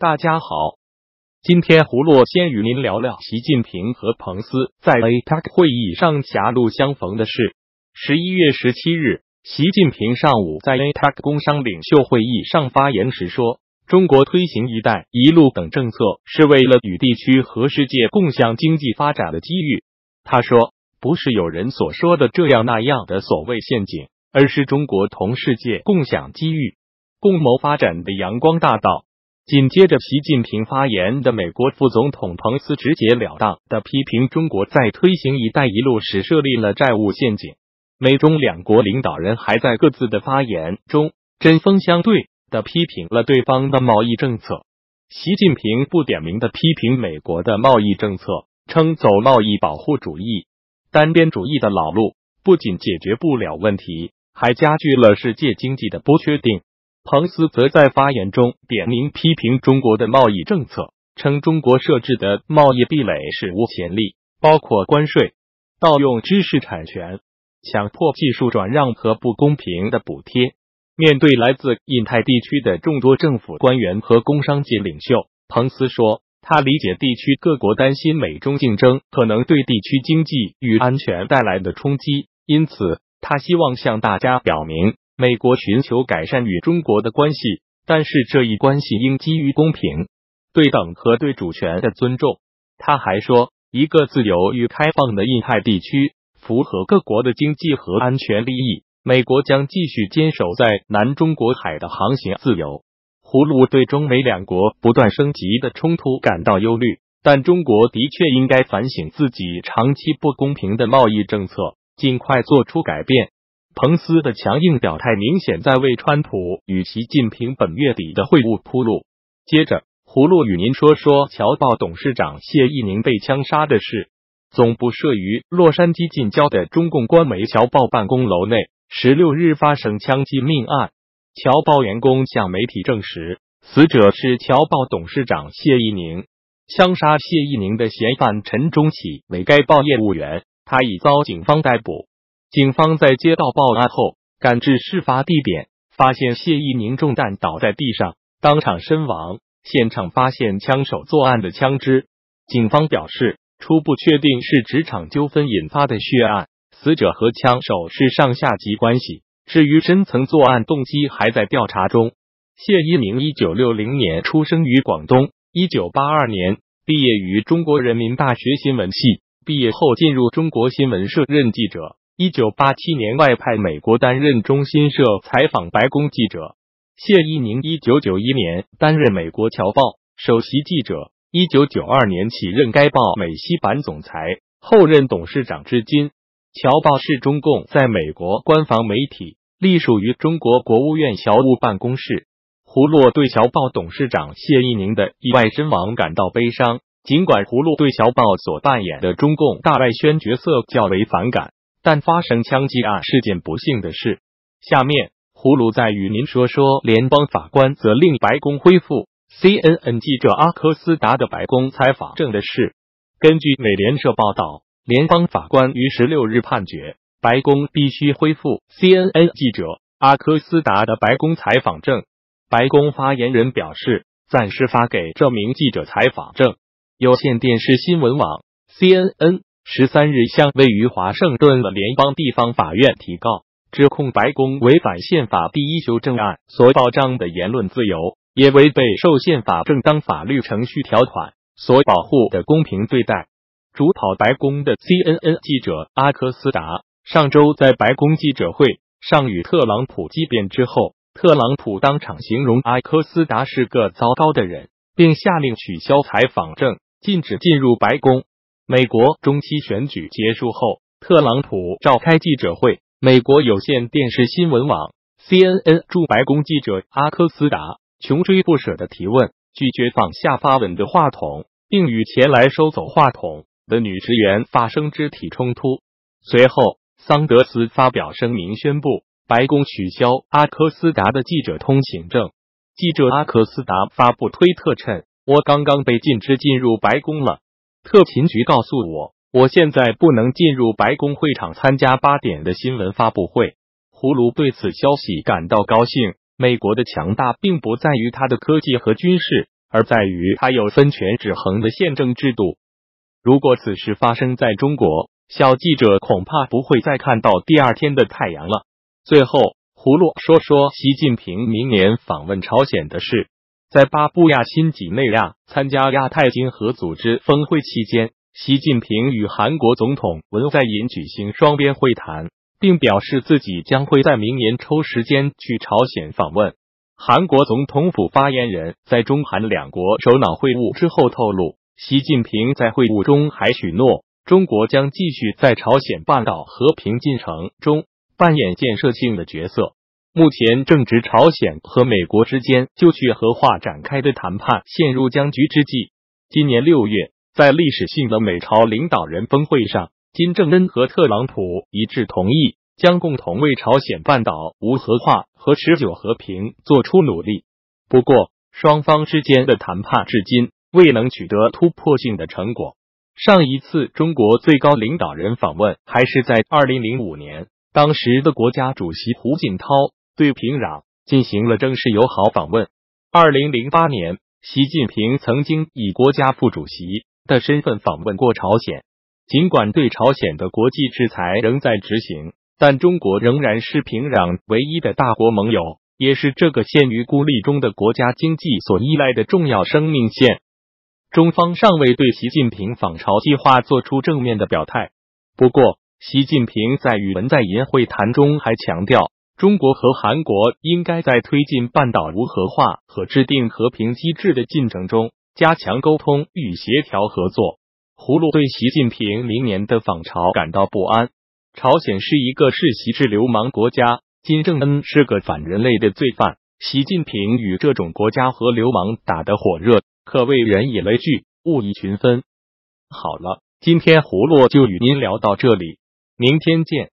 大家好，今天胡洛先与您聊聊习近平和彭斯在 APEC 会议上狭路相逢的事。十一月十七日，习近平上午在 APEC 工商领袖会议上发言时说：“中国推行‘一带一路’等政策，是为了与地区和世界共享经济发展的机遇。”他说：“不是有人所说的这样那样的所谓陷阱，而是中国同世界共享机遇。”共谋发展的阳光大道。紧接着习近平发言的美国副总统彭斯直截了当的批评中国在推行“一带一路”时设立了债务陷阱。美中两国领导人还在各自的发言中针锋相对的批评了对方的贸易政策。习近平不点名的批评美国的贸易政策，称走贸易保护主义、单边主义的老路，不仅解决不了问题，还加剧了世界经济的不确定。彭斯则在发言中点名批评中国的贸易政策，称中国设置的贸易壁垒史无前例，包括关税、盗用知识产权、强迫技术转让和不公平的补贴。面对来自印太地区的众多政府官员和工商界领袖，彭斯说，他理解地区各国担心美中竞争可能对地区经济与安全带来的冲击，因此他希望向大家表明。美国寻求改善与中国的关系，但是这一关系应基于公平、对等和对主权的尊重。他还说，一个自由与开放的印太地区符合各国的经济和安全利益。美国将继续坚守在南中国海的航行自由。胡卢对中美两国不断升级的冲突感到忧虑，但中国的确应该反省自己长期不公平的贸易政策，尽快做出改变。彭斯的强硬表态明显在为川普与习近平本月底的会晤铺路。接着，葫芦与您说说侨报董事长谢一宁被枪杀的事。总部设于洛杉矶近郊的中共官媒侨报办公楼内，十六日发生枪击命案。侨报员工向媒体证实，死者是侨报董事长谢一宁。枪杀谢一宁的嫌犯陈忠启为该报业务员，他已遭警方逮捕。警方在接到报案后，赶至事发地点，发现谢一鸣中弹倒在地上，当场身亡。现场发现枪手作案的枪支。警方表示，初步确定是职场纠纷引发的血案，死者和枪手是上下级关系。至于深层作案动机，还在调查中。谢一鸣一九六零年出生于广东，一九八二年毕业于中国人民大学新闻系，毕业后进入中国新闻社任记者。一九八七年外派美国担任中新社采访白宫记者。谢一宁一九九一年担任美国侨报首席记者，一九九二年起任该报美西版总裁，后任董事长至今。侨报是中共在美国官方媒体，隶属于中国国务院侨务办公室。胡洛对侨报董事长谢一宁的意外身亡感到悲伤，尽管胡洛对侨报所扮演的中共大外宣角色较为反感。但发生枪击案是件不幸的事。下面，胡卢再与您说说联邦法官责令白宫恢复 CNN 记者阿科斯达的白宫采访证的事。根据美联社报道，联邦法官于十六日判决，白宫必须恢复 CNN 记者阿科斯达的白宫采访证。白宫发言人表示，暂时发给这名记者采访证。有线电视新闻网 CNN。十三日向位于华盛顿的联邦地方法院提告，指控白宫违反宪法第一修正案所保障的言论自由，也违背受宪法正当法律程序条款所保护的公平对待。主跑白宫的 CNN 记者阿科斯达上周在白宫记者会上与特朗普激辩之后，特朗普当场形容阿科斯达是个糟糕的人，并下令取消采访证，禁止进入白宫。美国中期选举结束后，特朗普召开记者会。美国有线电视新闻网 CNN 驻白宫记者阿科斯达穷追不舍的提问，拒绝放下发文的话筒，并与前来收走话筒的女职员发生肢体冲突。随后，桑德斯发表声明，宣布白宫取消阿科斯达的记者通行证。记者阿科斯达发布推特称：“我刚刚被禁止进入白宫了。”特勤局告诉我，我现在不能进入白宫会场参加八点的新闻发布会。胡卢对此消息感到高兴。美国的强大并不在于它的科技和军事，而在于它有分权制衡的宪政制度。如果此事发生在中国，小记者恐怕不会再看到第二天的太阳了。最后，胡洛说说习近平明年访问朝鲜的事。在巴布亚新几内亚参加亚太经合组织峰会期间，习近平与韩国总统文在寅举行双边会谈，并表示自己将会在明年抽时间去朝鲜访问。韩国总统府发言人，在中韩两国首脑会晤之后透露，习近平在会晤中还许诺，中国将继续在朝鲜半岛和平进程中扮演建设性的角色。目前正值朝鲜和美国之间就去核化展开的谈判陷入僵局之际。今年六月，在历史性的美朝领导人峰会上，金正恩和特朗普一致同意将共同为朝鲜半岛无核化和持久和平做出努力。不过，双方之间的谈判至今未能取得突破性的成果。上一次中国最高领导人访问还是在二零零五年，当时的国家主席胡锦涛。对平壤进行了正式友好访问。二零零八年，习近平曾经以国家副主席的身份访问过朝鲜。尽管对朝鲜的国际制裁仍在执行，但中国仍然是平壤唯一的大国盟友，也是这个陷于孤立中的国家经济所依赖的重要生命线。中方尚未对习近平访朝计划做出正面的表态。不过，习近平在与文在寅会谈中还强调。中国和韩国应该在推进半岛无核化和制定和平机制的进程中加强沟通与协调合作。胡卢对习近平明年的访朝感到不安。朝鲜是一个世袭制流氓国家，金正恩是个反人类的罪犯。习近平与这种国家和流氓打得火热，可谓人以类聚，物以群分。好了，今天胡洛就与您聊到这里，明天见。